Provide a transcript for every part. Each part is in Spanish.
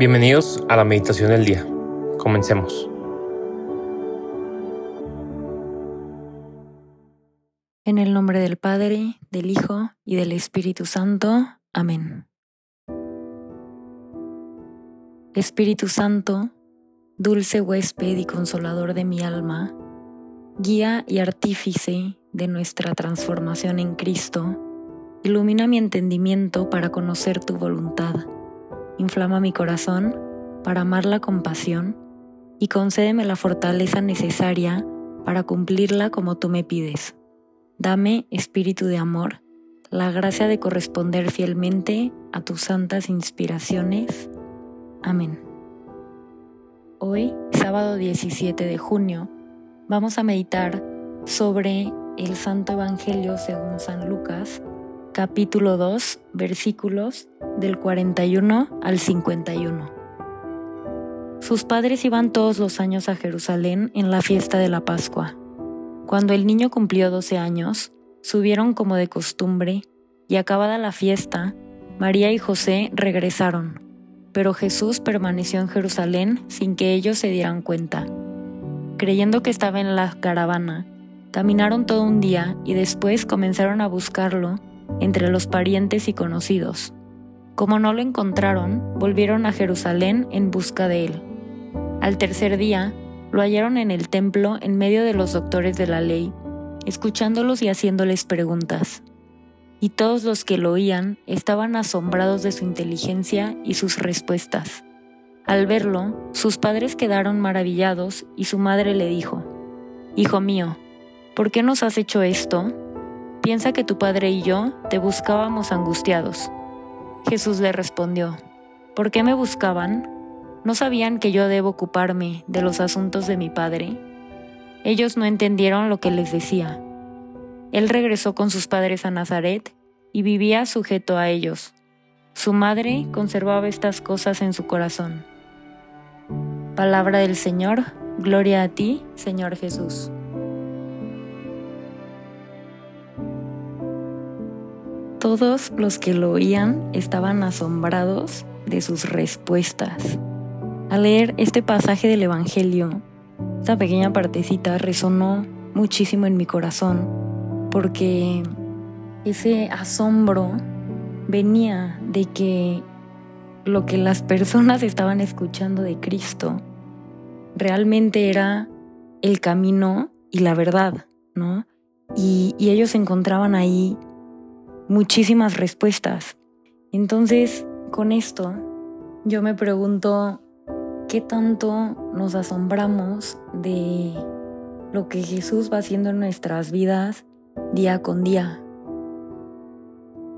Bienvenidos a la meditación del día. Comencemos. En el nombre del Padre, del Hijo y del Espíritu Santo. Amén. Espíritu Santo, dulce huésped y consolador de mi alma, guía y artífice de nuestra transformación en Cristo, ilumina mi entendimiento para conocer tu voluntad, inflama mi corazón para amar con pasión y concédeme la fortaleza necesaria para cumplirla como tú me pides. Dame, espíritu de amor, la gracia de corresponder fielmente a tus santas inspiraciones. Amén. Hoy, sábado 17 de junio, vamos a meditar sobre el Santo Evangelio según San Lucas, capítulo 2, versículos del 41 al 51. Sus padres iban todos los años a Jerusalén en la fiesta de la Pascua. Cuando el niño cumplió 12 años, subieron como de costumbre, y acabada la fiesta, María y José regresaron, pero Jesús permaneció en Jerusalén sin que ellos se dieran cuenta. Creyendo que estaba en la caravana, caminaron todo un día y después comenzaron a buscarlo entre los parientes y conocidos. Como no lo encontraron, volvieron a Jerusalén en busca de él. Al tercer día, lo hallaron en el templo en medio de los doctores de la ley, escuchándolos y haciéndoles preguntas. Y todos los que lo oían estaban asombrados de su inteligencia y sus respuestas. Al verlo, sus padres quedaron maravillados y su madre le dijo, Hijo mío, ¿por qué nos has hecho esto? Piensa que tu padre y yo te buscábamos angustiados. Jesús le respondió, ¿por qué me buscaban? ¿No sabían que yo debo ocuparme de los asuntos de mi padre? Ellos no entendieron lo que les decía. Él regresó con sus padres a Nazaret y vivía sujeto a ellos. Su madre conservaba estas cosas en su corazón. Palabra del Señor, gloria a ti, Señor Jesús. Todos los que lo oían estaban asombrados de sus respuestas. Al leer este pasaje del Evangelio, esta pequeña partecita resonó muchísimo en mi corazón, porque ese asombro venía de que lo que las personas estaban escuchando de Cristo realmente era el camino y la verdad, ¿no? Y, y ellos encontraban ahí muchísimas respuestas. Entonces, con esto, yo me pregunto, qué tanto nos asombramos de lo que Jesús va haciendo en nuestras vidas día con día.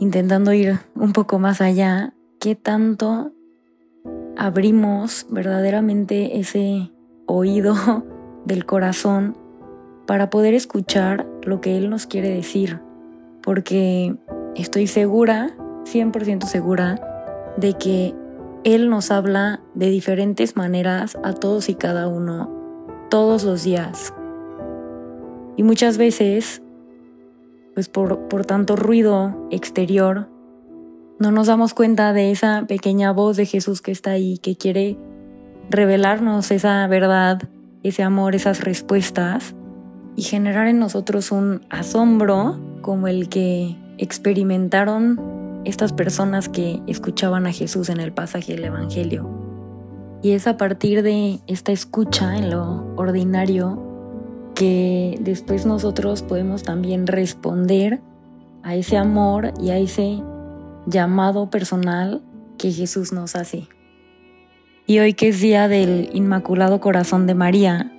Intentando ir un poco más allá, qué tanto abrimos verdaderamente ese oído del corazón para poder escuchar lo que Él nos quiere decir. Porque estoy segura, 100% segura, de que él nos habla de diferentes maneras a todos y cada uno, todos los días. Y muchas veces, pues por, por tanto ruido exterior, no nos damos cuenta de esa pequeña voz de Jesús que está ahí, que quiere revelarnos esa verdad, ese amor, esas respuestas y generar en nosotros un asombro como el que experimentaron estas personas que escuchaban a Jesús en el pasaje del Evangelio. Y es a partir de esta escucha en lo ordinario que después nosotros podemos también responder a ese amor y a ese llamado personal que Jesús nos hace. Y hoy que es día del Inmaculado Corazón de María,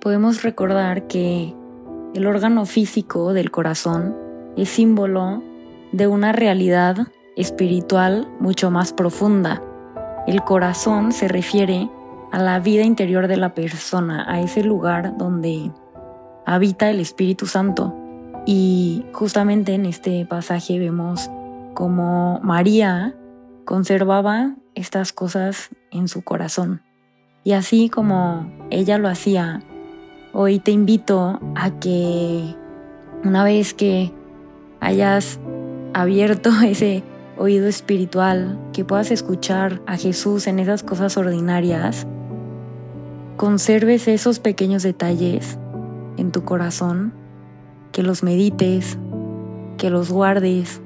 podemos recordar que el órgano físico del corazón es símbolo de una realidad espiritual mucho más profunda. El corazón se refiere a la vida interior de la persona, a ese lugar donde habita el Espíritu Santo. Y justamente en este pasaje vemos cómo María conservaba estas cosas en su corazón. Y así como ella lo hacía, hoy te invito a que una vez que hayas abierto ese oído espiritual, que puedas escuchar a Jesús en esas cosas ordinarias, conserves esos pequeños detalles en tu corazón, que los medites, que los guardes,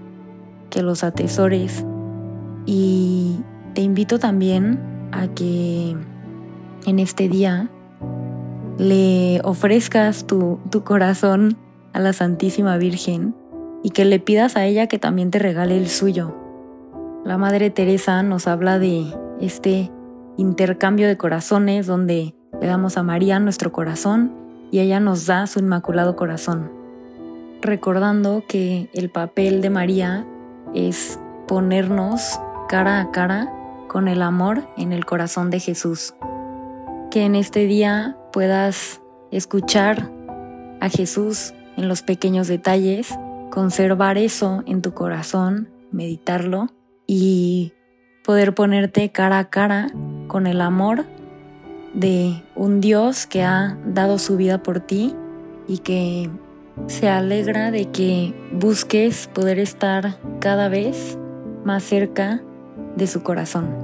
que los atesores. Y te invito también a que en este día le ofrezcas tu, corazón a la Santísima Virgen y que le pidas a ella que también te regale el suyo. La Madre Teresa nos habla de este intercambio de corazones donde le damos a María nuestro corazón y ella nos da su inmaculado corazón, recordando que el papel de María es ponernos cara a cara con el amor en el corazón de Jesús. Que en este día puedas escuchar a Jesús en los pequeños detalles, conservar eso en tu corazón, meditarlo y poder ponerte cara a cara con el amor de un Dios que ha dado su vida por ti y que se alegra de que busques poder estar cada vez más cerca de su corazón.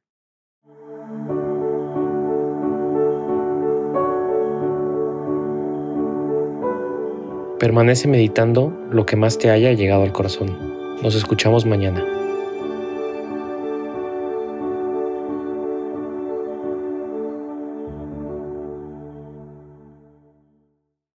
Permanece meditando lo que más te haya llegado al corazón. Nos escuchamos mañana.